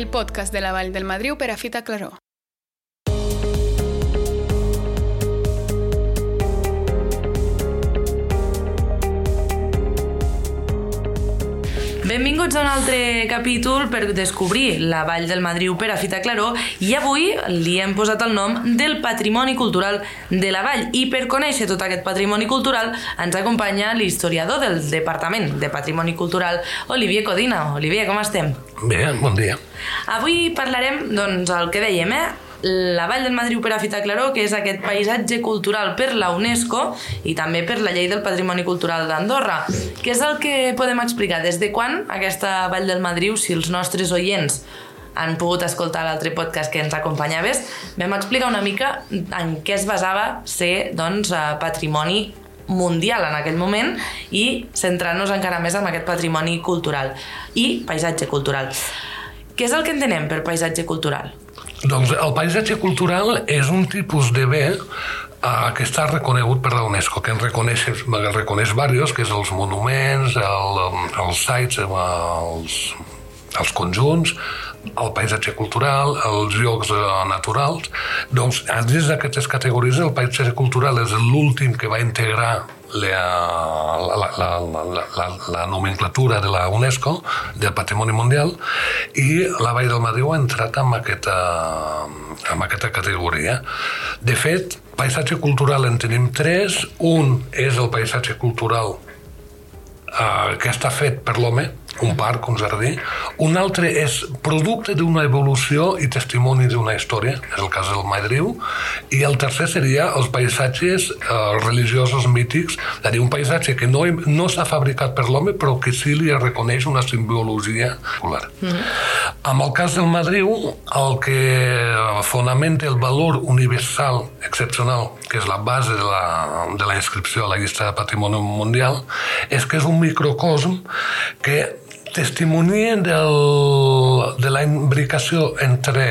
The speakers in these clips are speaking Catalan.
el podcast de la Vall del Madriu per a Fita Claró. Benvinguts a un altre capítol per descobrir la Vall del Madriu per a Fita Claró i avui li hem posat el nom del Patrimoni Cultural de la Vall i per conèixer tot aquest patrimoni cultural ens acompanya l'historiador del Departament de Patrimoni Cultural, Olivier Codina. Olivier, com estem? Bé, bon dia. Avui parlarem, doncs, el que dèiem, eh? La Vall del Madriu per a Fita Claró, que és aquest paisatge cultural per la UNESCO i també per la Llei del Patrimoni Cultural d'Andorra. Què és el que podem explicar? Des de quan aquesta Vall del Madriu, si els nostres oients han pogut escoltar l'altre podcast que ens acompanyaves, vam explicar una mica en què es basava ser doncs, patrimoni mundial en aquell moment i centrant-nos encara més en aquest patrimoni cultural i paisatge cultural. Què és el que entenem per paisatge cultural? Doncs el paisatge cultural és un tipus de bé uh, que està reconegut per la UNESCO, que en reconeix, reconeix diversos, que és els monuments, el, els sites, els, els conjunts, el paisatge cultural, els llocs uh, naturals. Doncs, dins d'aquestes categories, el paisatge cultural és l'últim que va integrar la, la, la, la, la nomenclatura de la UNESCO, del Patrimoni Mundial, i la Vall del Madriu ha entrat en aquesta, en aquesta categoria. De fet, paisatge cultural en tenim tres. Un és el paisatge cultural eh, que està fet per l'home, un parc, un jardí. Un altre és producte d'una evolució i testimoni d'una història, és el cas del Madriu. I el tercer seria els paisatges eh, religiosos mítics, és a dir, un paisatge que no, no s'ha fabricat per l'home, però que sí li reconeix una simbologia popular. Mm -hmm. En el cas del Madriu, el que fonamenta el valor universal excepcional, que és la base de la, de la inscripció a la llista de patrimoni mundial, és que és un microcosm que testimonia del, de la imbricació entre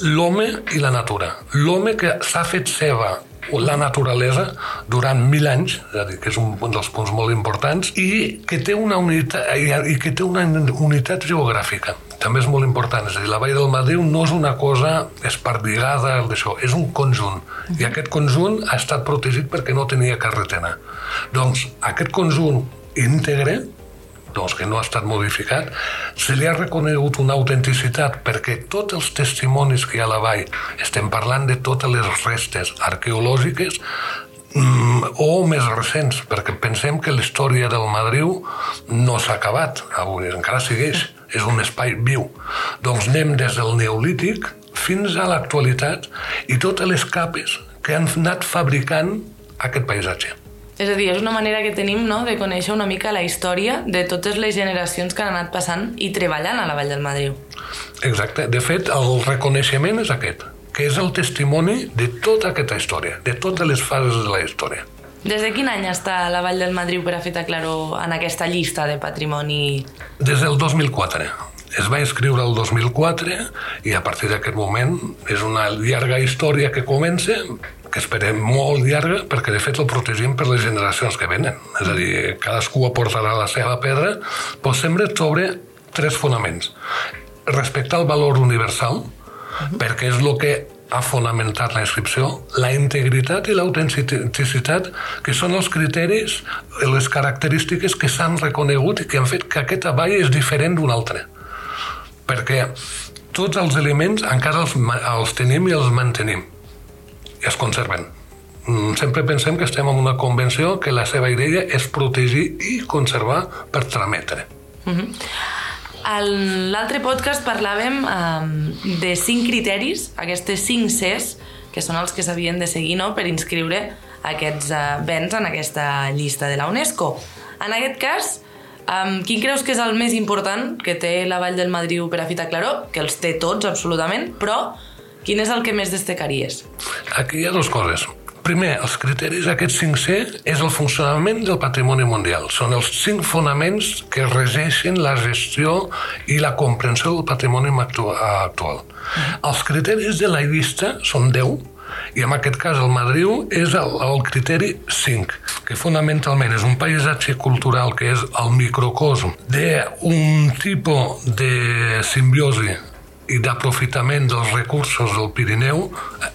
l'home i la natura. L'home que s'ha fet seva la naturalesa durant mil anys, és a dir, que és un, dels punts molt importants, i que té una unitat, i que té una unitat geogràfica. També és molt important, és a dir, la Vall del Madriu no és una cosa espardigada d'això, és un conjunt. I aquest conjunt ha estat protegit perquè no tenia carretera. Doncs aquest conjunt íntegre doncs, que no ha estat modificat, se li ha reconegut una autenticitat perquè tots els testimonis que hi ha a la vall, estem parlant de totes les restes arqueològiques mm, o més recents, perquè pensem que la història del Madriu no s'ha acabat, avui encara segueix, és un espai viu. Doncs anem des del Neolític fins a l'actualitat i totes les capes que han anat fabricant aquest paisatge. És a dir, és una manera que tenim no, de conèixer una mica la història de totes les generacions que han anat passant i treballant a la Vall del Madriu. Exacte. De fet, el reconeixement és aquest, que és el testimoni de tota aquesta història, de totes les fases de la història. Des de quin any està la Vall del Madriu per a Feta Claró en aquesta llista de patrimoni? Des del 2004. Es va inscriure el 2004 i a partir d'aquest moment és una llarga història que comença que esperem molt llarga perquè de fet el protegim per les generacions que venen. És a dir, cadascú aportarà la seva pedra, però sempre sobre tres fonaments. Respectar el valor universal, perquè és el que ha fonamentat la inscripció, la integritat i l'autenticitat, que són els criteris, les característiques que s'han reconegut i que han fet que aquesta vall és diferent d'un altre. Perquè tots els elements encara els, els tenim i els mantenim es conserven. Mm, sempre pensem que estem en una convenció que la seva idea és protegir i conservar per trametre. Uh -huh. En l'altre podcast parlàvem um, de cinc criteris, aquestes cinc Cs, que són els que s'havien de seguir no?, per inscriure aquests uh, béns en aquesta llista de la UNESCO. En aquest cas, um, quin creus que és el més important que té la Vall del Madriu per a Fita Claró? Que els té tots, absolutament, però Quin és el que més destacaries? Aquí hi ha dues coses. Primer, els criteris aquests 5C és el funcionament del patrimoni mundial. Són els cinc fonaments que regeixen la gestió i la comprensió del patrimoni actual. Uh -huh. Els criteris de la llista són 10 I en aquest cas el Madriu és el, el criteri 5, que fonamentalment és un paisatge cultural que és el microcosm d'un tipus de simbiosi i d'aprofitament dels recursos del Pirineu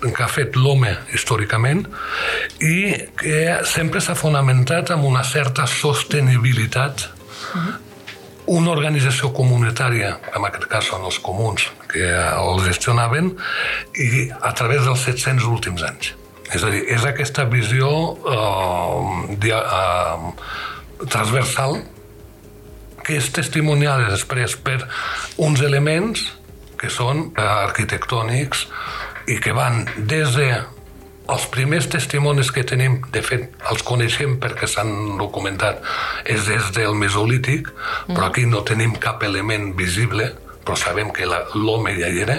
que ha fet l'home històricament i que sempre s'ha fonamentat amb una certa sostenibilitat una organització comunitària, en aquest cas són els comuns que el gestionaven, i a través dels 700 últims anys. És a dir, és aquesta visió eh, dia, eh, transversal que és testimoniada després per uns elements que són eh, arquitectònics i que van des de els primers testimonis que tenim, de fet, els coneixem perquè s'han documentat, és des del Mesolític, però aquí no tenim cap element visible, però sabem que l'home ja hi era,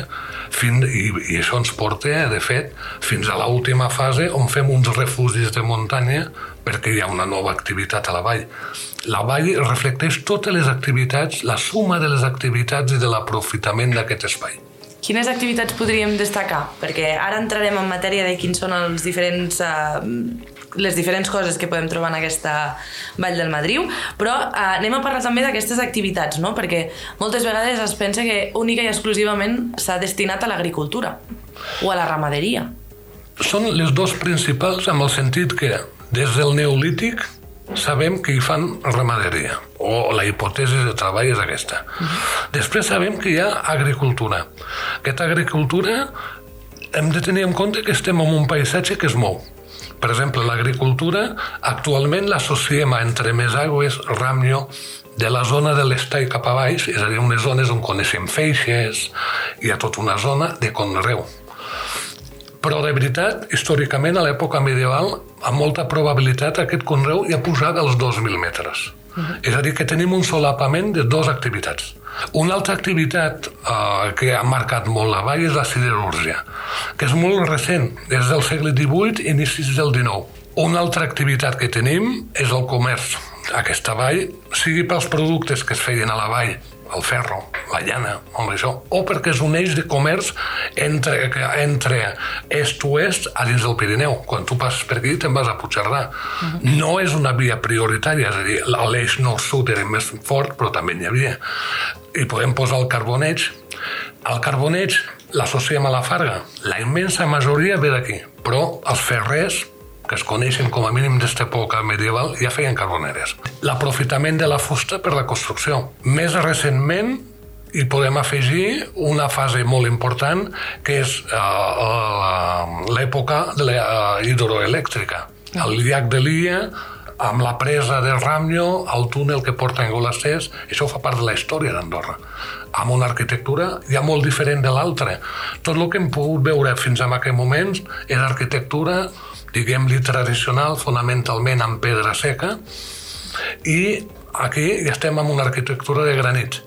fins, i, i això ens porta, de fet, fins a l'última fase on fem uns refugis de muntanya perquè hi ha una nova activitat a la vall. La vall reflecteix totes les activitats, la suma de les activitats i de l'aprofitament d'aquest espai. Quines activitats podríem destacar? Perquè ara entrarem en matèria de quins són els diferents, eh, les diferents coses que podem trobar en aquesta Vall del Madriu, però eh, anem a parlar també d'aquestes activitats, no? perquè moltes vegades es pensa que única i exclusivament s'ha destinat a l'agricultura o a la ramaderia. Són les dos principals amb el sentit que des del neolític sabem que hi fan ramaderia, o la hipòtesi de treball és aquesta. Uh -huh. Després sabem que hi ha agricultura. Aquesta agricultura hem de tenir en compte que estem en un paisatge que es mou. Per exemple, l'agricultura actualment l'associem a entre més aigües, Ramnyo, de la zona de l'estall cap a baix, és a dir, unes zones on coneixem feixes, hi ha tota una zona de conreu. Però, de veritat, històricament, a l'època medieval, amb molta probabilitat, aquest conreu ja posava els 2.000 metres. Uh -huh. És a dir, que tenim un solapament de dues activitats. Una altra activitat eh, que ha marcat molt la vall és la siderúrgia, que és molt recent, des del segle XVIII, inicis del XIX. Una altra activitat que tenim és el comerç. Aquesta vall, sigui pels productes que es feien a la vall, el ferro, la llana, amb això, o perquè és un eix de comerç entre, entre est-oest a dins del Pirineu. Quan tu passes per aquí te'n vas a Puigcerdà. Uh -huh. No és una via prioritària, és a dir, l'eix nord-sud era més fort, però també n'hi havia. I podem posar el carboneig. El carboneig l'associem a la farga. La immensa majoria ve d'aquí, però els ferrers que es coneixen com a mínim d'esta època medieval, ja feien carboneres. L'aprofitament de la fusta per la construcció. Més recentment, i podem afegir una fase molt important, que és uh, l'època de la uh, hidroelèctrica. El llac de l'Illa, amb la presa de Ramnyo, el túnel que porta a Engolasters, això fa part de la història d'Andorra amb una arquitectura ja molt diferent de l'altra. Tot el que hem pogut veure fins a aquest moment és arquitectura diguem-li tradicional, fonamentalment amb pedra seca, i aquí ja estem amb una arquitectura de granit.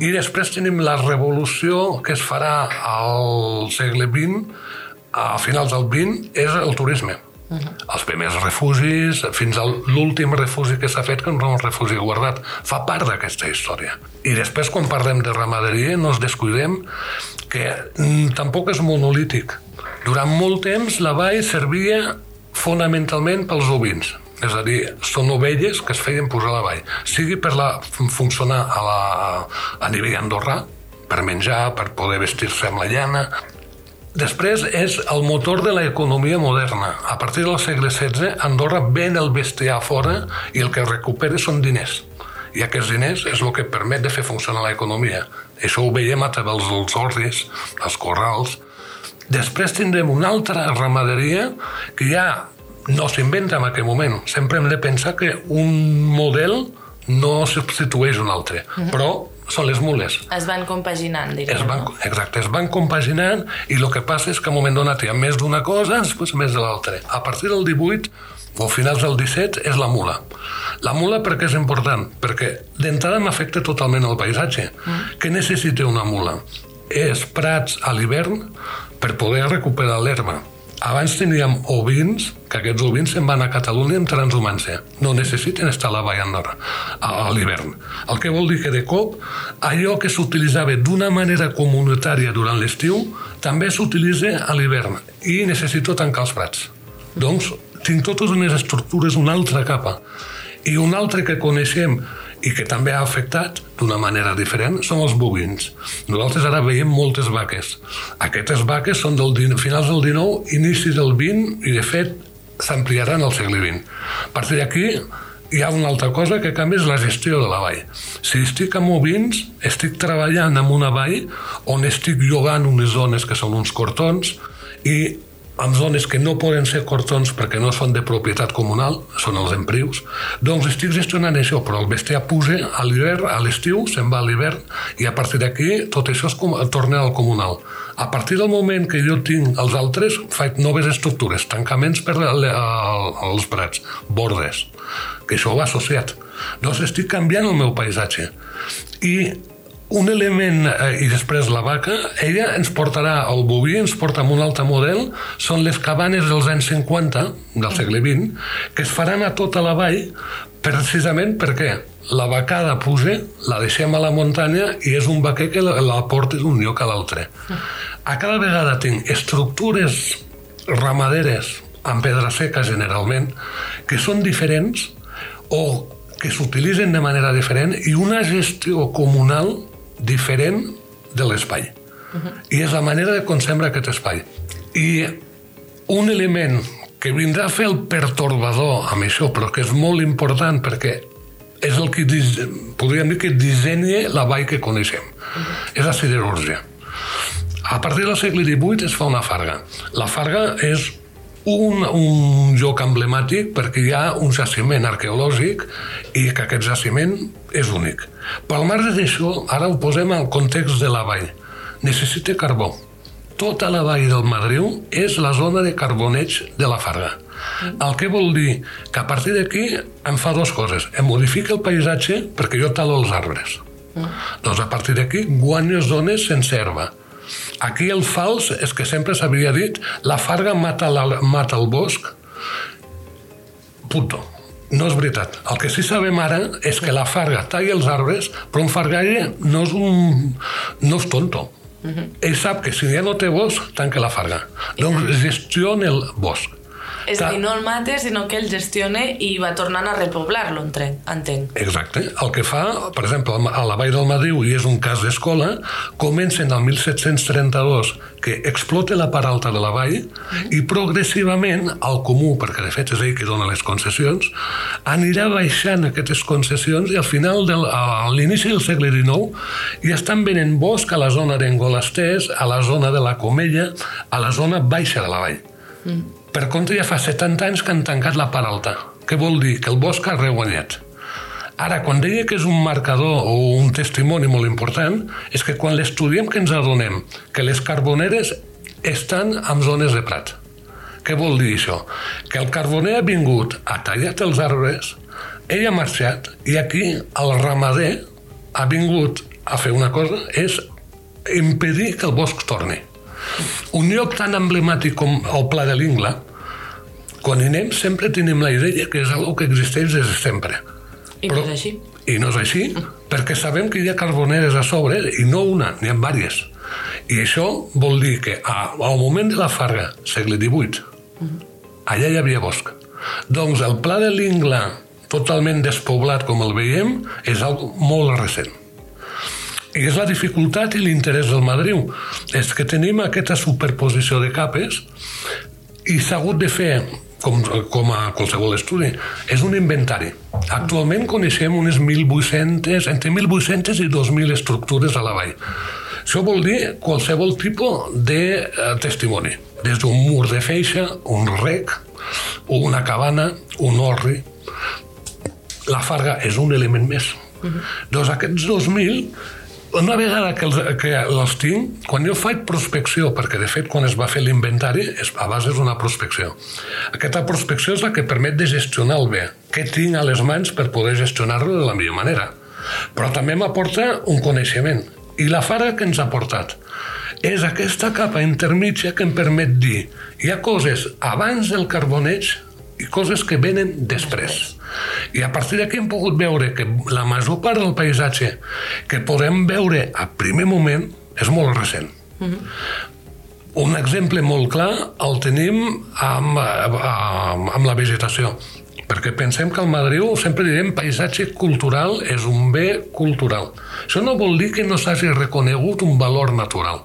I després tenim la revolució que es farà al segle XX, a finals del XX, és el turisme. Uh -huh. Els primers refugis, fins a l'últim refugi que s'ha fet, que no és un refugi guardat, fa part d'aquesta història. I després, quan parlem de ramaderia, no ens descuidem que mm, tampoc és monolític. Durant molt temps la vall servia fonamentalment pels ovins, és a dir, són ovelles que es feien posar a la vall, sigui per la, funcionar a, la, a nivell andorrà, per menjar, per poder vestir-se amb la llana. Després és el motor de l'economia moderna. A partir del segle XVI, Andorra ven el bestiar fora i el que recupera són diners. I aquests diners és el que permet de fer funcionar l'economia. Això ho veiem a través dels orris, els corrals, Després tindrem una altra ramaderia que ja no s'inventa en aquell moment. Sempre hem de pensar que un model no substitueix un altre, uh mhm. -huh. però són les mules. Es van compaginant, diguem. Es van, exacte, es van compaginant i el que passa és que a un moment donat hi ha més d'una cosa, després més de l'altra. A partir del 18 o finals del 17 és la mula. La mula perquè és important? Perquè d'entrada m'afecta totalment el paisatge. Mm. Què necessita una mula? És prats a l'hivern per poder recuperar l'herba. Abans teníem ovins, que aquests ovins se'n van a Catalunya amb transhumància. No necessiten estar a la Vall Andorra a l'hivern. El que vol dir que de cop allò que s'utilitzava d'una manera comunitària durant l'estiu també s'utilitza a l'hivern i necessito tancar els prats. Doncs tinc totes unes estructures, una altra capa. I un altre que coneixem i que també ha afectat d'una manera diferent són els bovins. Nosaltres ara veiem moltes vaques. Aquestes vaques són del finals del 19, inici del 20 i de fet s'ampliaran al segle XX. A partir d'aquí hi ha una altra cosa que canvia és la gestió de la vall. Si estic amb ovins, estic treballant en una vall on estic llogant unes zones que són uns cortons i en zones que no poden ser cortons perquè no són de propietat comunal, són els emprius, doncs estic gestionant això, però el bestiar puja a l'hivern, a l'estiu, se'n va a l'hivern, i a partir d'aquí tot això es torna al comunal. A partir del moment que jo tinc els altres, faig noves estructures, tancaments per als prats, bordes, que això va associat. Doncs estic canviant el meu paisatge. I un element, eh, i després la vaca, ella ens portarà, el boví ens porta amb un altre model, són les cabanes dels anys 50, del segle XX, que es faran a tota la vall, precisament perquè la vacada puja, la deixem a la muntanya i és un vaquer que la, la porta d'un lloc a l'altre. A cada vegada tinc estructures ramaderes amb pedra seca generalment, que són diferents o que s'utilitzen de manera diferent i una gestió comunal diferent de l'espai. Uh -huh. I és la manera de concebre aquest espai. I un element que vindrà a fer el pertorbador amb això, però que és molt important perquè és el que podríem dir que dissenya la vall que coneixem. Uh -huh. És la siderúrgia. A partir del segle XVIII es fa una farga. La farga és un, un lloc emblemàtic perquè hi ha un jaciment arqueològic i que aquest jaciment és únic. Pel marge d'això, ara ho posem al context de la vall. Necessita carbó. Tota la vall del Madriu és la zona de carboneig de la Farga. El que vol dir que a partir d'aquí em fa dues coses. Em modifica el paisatge perquè jo talo els arbres. Mm. Doncs a partir d'aquí guanyo zones sense herba Aquí el fals és que sempre s'havia dit la farga mata, la, mata el bosc. Punto. No és veritat. El que sí sabem ara és que la farga talla els arbres, però un fargaire no és un... no és tonto. Uh -huh. Ell sap que si ja no té bosc, tanca la farga. Doncs gestiona el bosc. És a dir, no el mata, sinó que ell gestiona i va tornant a repoblar-lo, entenc. Exacte. El que fa, per exemple, a la Vall del Madriu, i és un cas d'escola, comencen el 1732 que explota la part alta de la vall i progressivament el comú, perquè de fet és ell que dona les concessions, anirà baixant aquestes concessions i al final, del, a l'inici del segle XIX, ja estan venent bosc a la zona d'Engolastès, a la zona de la Comella, a la zona baixa de la vall. Mm. Per contra, ja fa 70 anys que han tancat la part alta. Què vol dir? Que el bosc ha reguanyat. Ara, quan deia que és un marcador o un testimoni molt important, és que quan l'estudiem que ens adonem que les carboneres estan en zones de prat. Què vol dir això? Que el carboner ha vingut, ha tallat els arbres, ell ha marxat i aquí el ramader ha vingut a fer una cosa, és impedir que el bosc torni. Un lloc tan emblemàtic com el Pla de l'Ingla, quan hi anem sempre tenim la idea que és una que existeix des de sempre. I Però, no és així. I no és així, perquè sabem que hi ha carboneres a sobre, i no una, n'hi ha diverses. I això vol dir que a, al moment de la Farga, segle XVIII, uh -huh. allà hi havia bosc. Doncs el pla de l'Ingla, totalment despoblat com el veiem, és algo molt recent. I és la dificultat i l'interès del Madriu. És que tenim aquesta superposició de capes i s'ha hagut de fer com, com a qualsevol estudi, és un inventari. Actualment coneixem unes 1.800, entre 1.800 i 2.000 estructures a la vall. Això vol dir qualsevol tipus de eh, testimoni, des d'un mur de feixa, un rec, una cabana, un orri. La farga és un element més. Uh -huh. Doncs aquests 2.000 una vegada que els, que els tinc, quan jo faig prospecció, perquè de fet quan es va fer l'inventari, a base és una prospecció. Aquesta prospecció és la que permet de gestionar el bé. Què tinc a les mans per poder gestionar-lo de la millor manera. Però també m'aporta un coneixement. I la farga que ens ha portat és aquesta capa intermitja que em permet dir hi ha coses abans del carboneig i coses que venen després. I a partir d'aquí hem pogut veure que la major part del paisatge que podem veure a primer moment és molt recent. Mm -hmm. Un exemple molt clar el tenim amb, amb, amb la vegetació, perquè pensem que el Madriu sempre direm paisatge cultural és un bé cultural. Això no vol dir que no s'hagi reconegut un valor natural.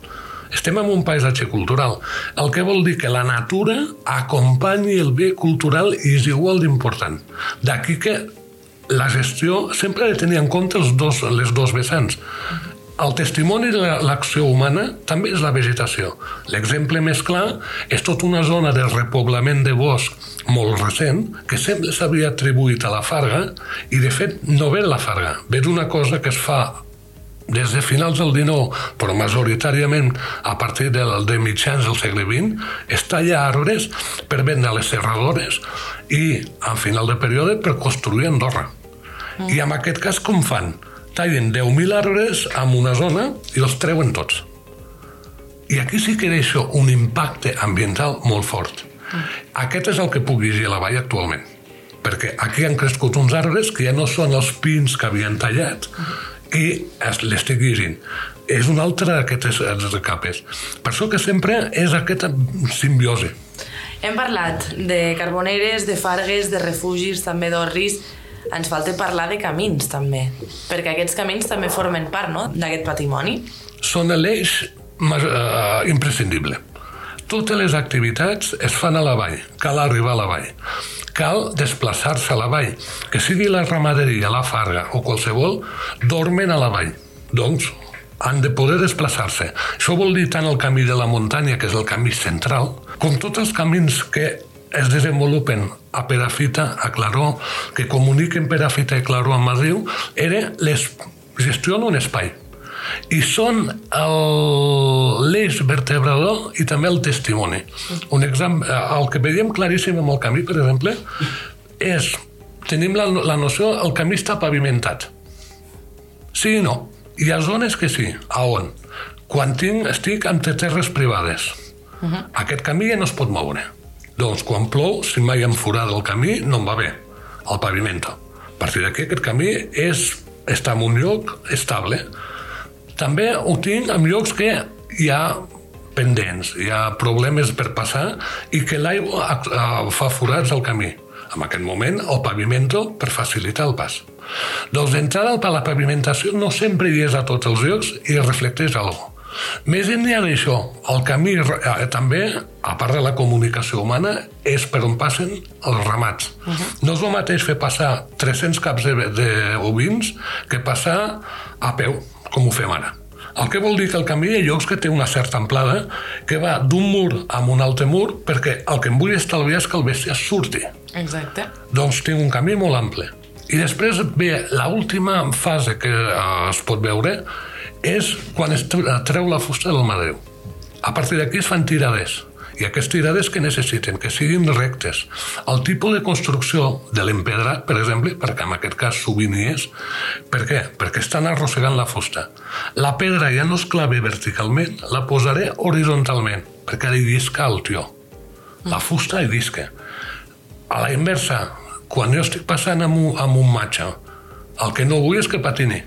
Estem en un paisatge cultural, el que vol dir que la natura acompanyi el bé cultural i és igual d'important. D'aquí que la gestió sempre ha de tenir en compte els dos, les dos vessants. El testimoni de l'acció humana també és la vegetació. L'exemple més clar és tota una zona de repoblament de bosc molt recent que sempre s'havia atribuït a la farga i de fet no ve la farga, ve d'una cosa que es fa des de finals del XIX, però majoritàriament a partir del, de mitjans del segle XX, es talla arbres per vendre les serradores i, al final del període, per construir Andorra. Mm. I en aquest cas com fan? tallen 10.000 arbres en una zona i els treuen tots. I aquí sí que deixo un impacte ambiental molt fort. Aquest és el que puc llegir a la vall actualment. Perquè aquí han crescut uns arbres que ja no són els pins que havien tallat i l'estic llegint. És un altre d'aquestes capes. Per això que sempre és aquesta simbiosi. Hem parlat de carboneres, de fargues, de refugis, també d'orris ens falta parlar de camins també, perquè aquests camins també formen part no? d'aquest patrimoni. Són l'eix uh, imprescindible. Totes les activitats es fan a la vall, cal arribar a la vall. Cal desplaçar-se a la vall, que sigui la ramaderia, la farga o qualsevol, dormen a la vall. Doncs han de poder desplaçar-se. Això vol dir tant el camí de la muntanya, que és el camí central, com tots els camins que es desenvolupen a Perafita, a Claró, que comuniquen Perafita i Claró a Madrid, era les gestionen un espai. I són l'eix vertebrador i també el testimoni. Un exemple, el que veiem claríssim amb el camí, per exemple, és, tenim la, la noció, el camí està pavimentat. Sí i no. Hi ha zones que sí. A on? Quan tinc, estic entre terres privades. Uh -huh. Aquest camí ja no es pot moure doncs quan plou, si mai em forada el camí, no em va bé, el pavimento. A partir d'aquí, aquest camí és, està en un lloc estable. També ho tinc en llocs que hi ha pendents, hi ha problemes per passar i que l'aigua fa forats al camí. En aquest moment, el pavimento per facilitar el pas. Doncs d'entrada, la pavimentació no sempre hi és a tots els llocs i reflecteix alguna. Més enllà d'això, el camí eh, també, a part de la comunicació humana, és per on passen els ramats. Uh -huh. No és el mateix fer passar 300 caps de, de ovins que passar a peu, com ho fem ara. El que vol dir que el camí ha llocs que té una certa amplada que va d'un mur a un altre mur perquè el que em vull estalviar és que el bèstia surti. Exacte. Doncs tinc un camí molt ample. I després ve l'última fase que eh, es pot veure, és quan es treu la fusta del madreu. A partir d'aquí es fan tirades. I aquestes tirades que necessiten? Que siguin rectes. El tipus de construcció de l'empedrat, per exemple, perquè en aquest cas sovint hi és, per què? Perquè estan arrossegant la fusta. La pedra ja no es clave verticalment, la posaré horitzontalment, perquè ha de lliscar el tió. La fusta hi llisca. A la inversa, quan jo estic passant amb un, amb un matxa, el que no vull és que patini.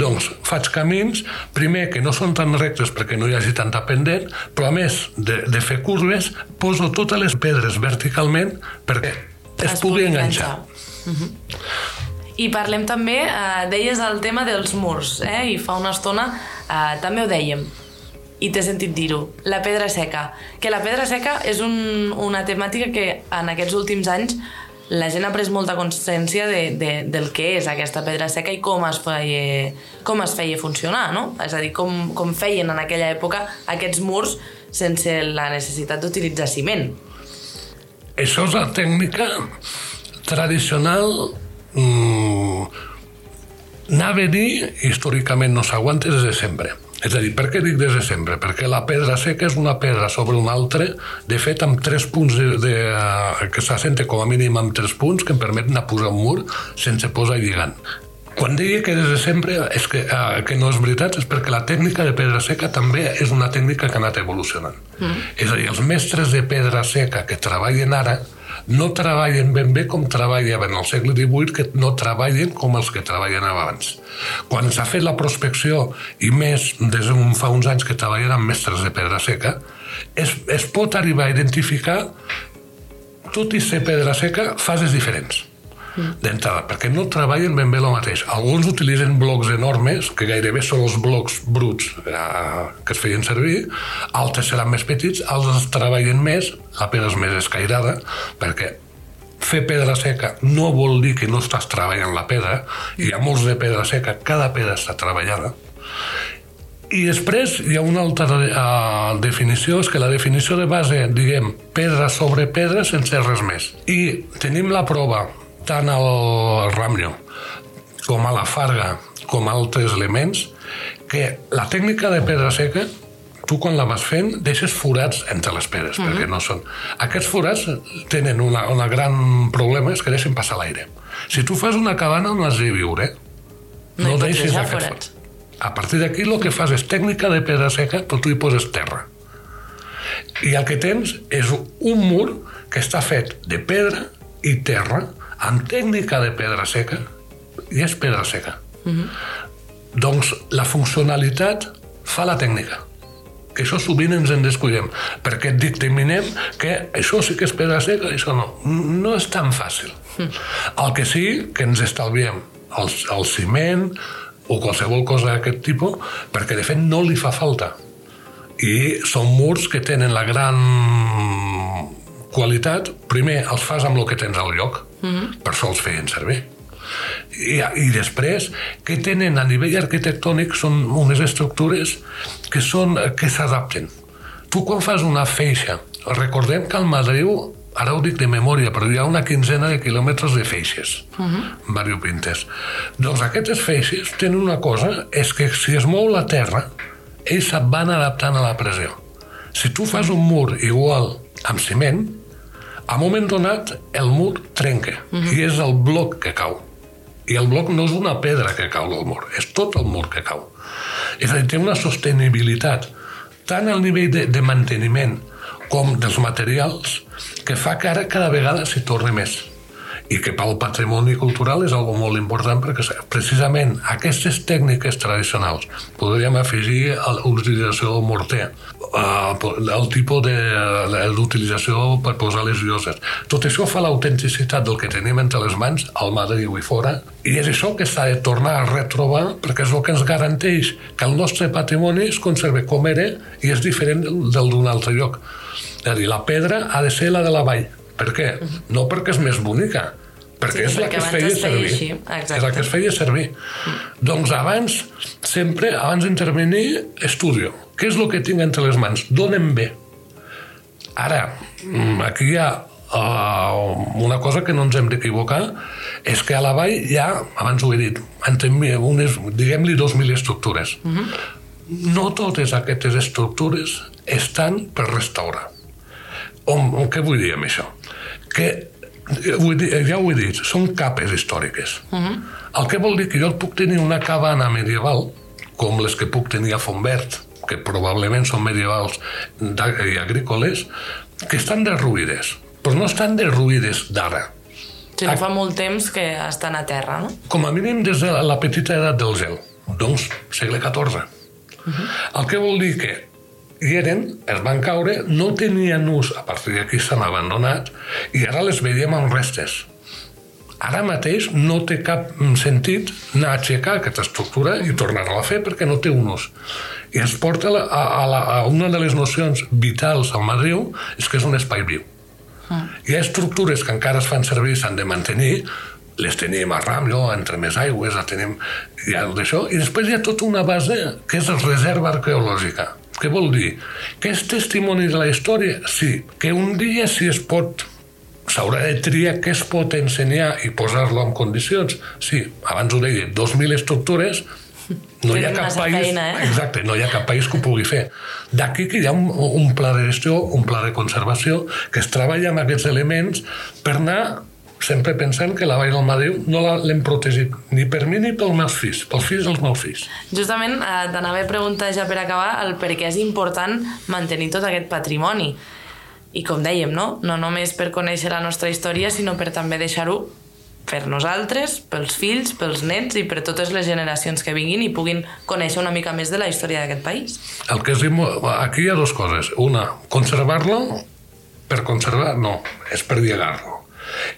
Doncs faig camins, primer que no són tan rectes perquè no hi hagi tanta pendent, però a més de, de fer curves, poso totes les pedres verticalment perquè es, es pugui enganxar. Uh -huh. I parlem també, eh, deies el tema dels murs, eh? i fa una estona eh, també ho dèiem, i t'he sentit dir-ho, la pedra seca. Que la pedra seca és un, una temàtica que en aquests últims anys la gent ha pres molta consciència de, de, del que és aquesta pedra seca i com es feia, com es feia funcionar, no? És a dir, com, com feien en aquella època aquests murs sense la necessitat d'utilitzar ciment. Això és la tècnica tradicional mmm, anava a dir, històricament no s'aguanta des de sempre. És a dir, per què dic des de sempre? Perquè la pedra seca és una pedra sobre una altra, de fet amb tres punts de, de, que s'assenta com a mínim amb tres punts que em permeten a posar un mur sense posar lligant. Quan deia que des de sempre és que, uh, que no és veritat és perquè la tècnica de pedra seca també és una tècnica que ha anat evolucionant. Mm. És a dir, els mestres de pedra seca que treballen ara no treballen ben bé com treballaven al segle XVIII, que no treballen com els que treballen abans. Quan s'ha fet la prospecció, i més des de fa uns anys que treballen amb mestres de pedra seca, es, es pot arribar a identificar, tot i ser pedra seca, fases diferents d'entrada, perquè no treballen ben bé el mateix. Alguns utilitzen blocs enormes, que gairebé són els blocs bruts eh, que es feien servir, altres seran més petits, altres treballen més, la pedra és més escairada, perquè fer pedra seca no vol dir que no estàs treballant la pedra, hi ha molts de pedra seca, cada pedra està treballada, i després hi ha una altra uh, definició, és que la definició de base, diguem, pedra sobre pedra sense res més. I tenim la prova, tant al Ramnyo com a la Farga, com a altres elements, que la tècnica de pedra seca tu quan la vas fent deixes forats entre les pedres, mm -hmm. perquè no són... Aquests forats tenen una, una gran problema, és que deixen passar l'aire. Si tu fas una cabana on has de viure, no, no deixes aquests forats. A partir d'aquí el que fas és tècnica de pedra seca, però tu hi poses terra. I el que tens és un mur que està fet de pedra i terra, amb tècnica de pedra seca, i és pedra seca. Mm -hmm. Doncs la funcionalitat fa la tècnica que això sovint ens en descuidem, perquè dictaminem que això sí que és pedra seca i això no. No és tan fàcil. El que sí que ens estalviem el, el ciment, o qualsevol cosa d'aquest tipus, perquè de fet no li fa falta. I són murs que tenen la gran qualitat, primer els fas amb el que tens al lloc, mm -hmm. per això els feien servir. I, i després, que tenen a nivell arquitectònic són unes estructures que són que s'adapten. Tu quan fas una feixa, recordem que al Madriu ara ho dic de memòria, però hi ha una quinzena de quilòmetres de feixes uh -huh. variopintes. Doncs aquestes feixes tenen una cosa, és que si es mou la terra, ells se'n van adaptant a la pressió. Si tu fas un mur igual amb ciment, a moment donat el mur trenca, uh -huh. i és el bloc que cau. I el bloc no és una pedra que cau del mur, és tot el mur que cau. És a dir, té una sostenibilitat tant al nivell de, de manteniment com dels materials que fa que ara cada vegada s'hi torni més i que pel patrimoni cultural és algo molt important perquè precisament aquestes tècniques tradicionals podríem afegir l'utilització del morter el tipus d'utilització per posar les lloses tot això fa l'autenticitat del que tenim entre les mans al Madrid i fora i és això que s'ha de tornar a retrobar perquè és el que ens garanteix que el nostre patrimoni es conserva com era i és diferent del d'un altre lloc és a dir, la pedra ha de ser la de la vall. Per què? -huh. No perquè és més bonica, perquè sí, és la que es feia servir. És la que es feia servir. -huh. Doncs abans, sempre, abans d'intervenir, estudio. Què és el que tinc entre les mans? Donem bé. Ara, mm, aquí hi ha uh, una cosa que no ens hem d'equivocar, és que a la vall hi ha, abans ho he dit, unes, diguem-li 2.000 estructures. Uh -huh. No totes aquestes estructures estan per restaurar on, on, què vull dir amb això? Que vull dir, ja ho he dit, són capes històriques. Uh mhm. -huh. El que vol dir que jo puc tenir una cabana medieval, com les que puc tenir a Fontvert, que probablement són medievals i agrícoles, que estan derruïdes, però no estan derruïdes d'ara. Si no fa molt temps que estan a terra, no? Com a mínim des de la petita edat del gel, doncs segle XIV. Uh -huh. El que vol dir que eren, es van caure, no tenien ús, a partir d'aquí s'han abandonat, i ara les veiem amb restes. Ara mateix no té cap sentit anar a aixecar aquesta estructura i tornar-la a fer perquè no té un ús. I es porta a, a, a, la, a una de les nocions vitals al Madriu, és que és un espai viu. Mm. Hi ha estructures que encara es fan servir i s'han de mantenir, les tenim a Ramlo, entre més aigües, la tenim ja d'això, i després hi ha tota una base que és reserva arqueològica què vol dir? Que és testimoni de la història? Sí. Que un dia si es pot s'haurà de triar què es pot ensenyar i posar-lo en condicions. Sí, abans ho deia, 2.000 estructures, no hi ha cap país, feina, eh? exacte, no hi ha cap país que ho pugui fer. D'aquí que hi ha un, un pla de gestió, un pla de conservació, que es treballa amb aquests elements per anar sempre pensant que la Vall del Madriu no l'hem protegit ni per mi ni pels meus fills, pels fills dels meus fills. Justament eh, t'anava a preguntar ja per acabar el per què és important mantenir tot aquest patrimoni. I com dèiem, no? no només per conèixer la nostra història, sinó per també deixar-ho per nosaltres, pels fills, pels nets i per totes les generacions que vinguin i puguin conèixer una mica més de la història d'aquest país. El que és, aquí hi ha dues coses. Una, conservar-lo per conservar, no, és per llegar-lo.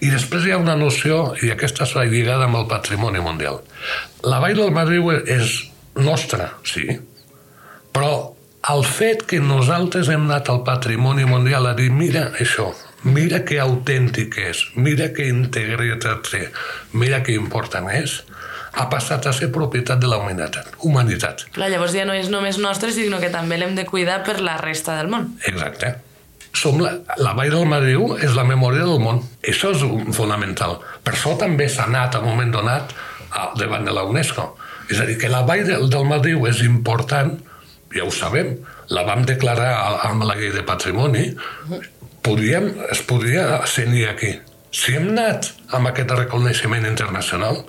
I després hi ha una noció, i aquesta està lligada amb el patrimoni mundial. La Vall del Madriu és nostra, sí, però el fet que nosaltres hem anat al patrimoni mundial a dir mira això, mira que autèntic és, mira que integritat té, mira que important és, ha passat a ser propietat de la humanitat. humanitat. Clar, llavors ja no és només nostre, sinó que també l'hem de cuidar per la resta del món. Exacte. Som la, la Vall del Madriu és la memòria del món. Això és fonamental. Per això també s'ha anat a un moment donat al davant de la UNESCO. És a dir, que la Vall del, del Madriu és important, ja ho sabem, la vam declarar amb la llei de patrimoni, podríem, es podria assenir aquí. Si hem anat amb aquest reconeixement internacional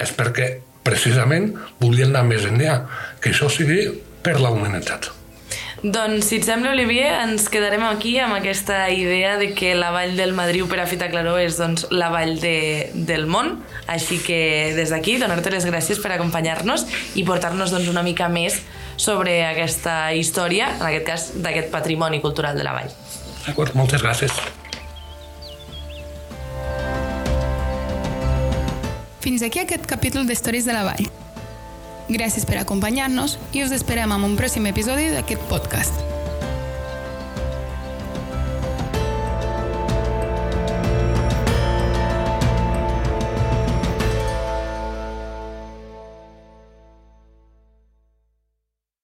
és perquè precisament volien anar més enllà, que això sigui per la humanitat. Doncs, si et sembla, Olivier, ens quedarem aquí amb aquesta idea de que la vall del Madriu per a Fita Claró és doncs, la vall de, del món. Així que des d'aquí donar-te les gràcies per acompanyar-nos i portar-nos doncs, una mica més sobre aquesta història, en aquest cas d'aquest patrimoni cultural de la vall. D'acord, moltes gràcies. Fins aquí aquest capítol d'Històries de la Vall. Gràcies per acompanyar-nos i us esperem en un pròxim episodi d'aquest podcast.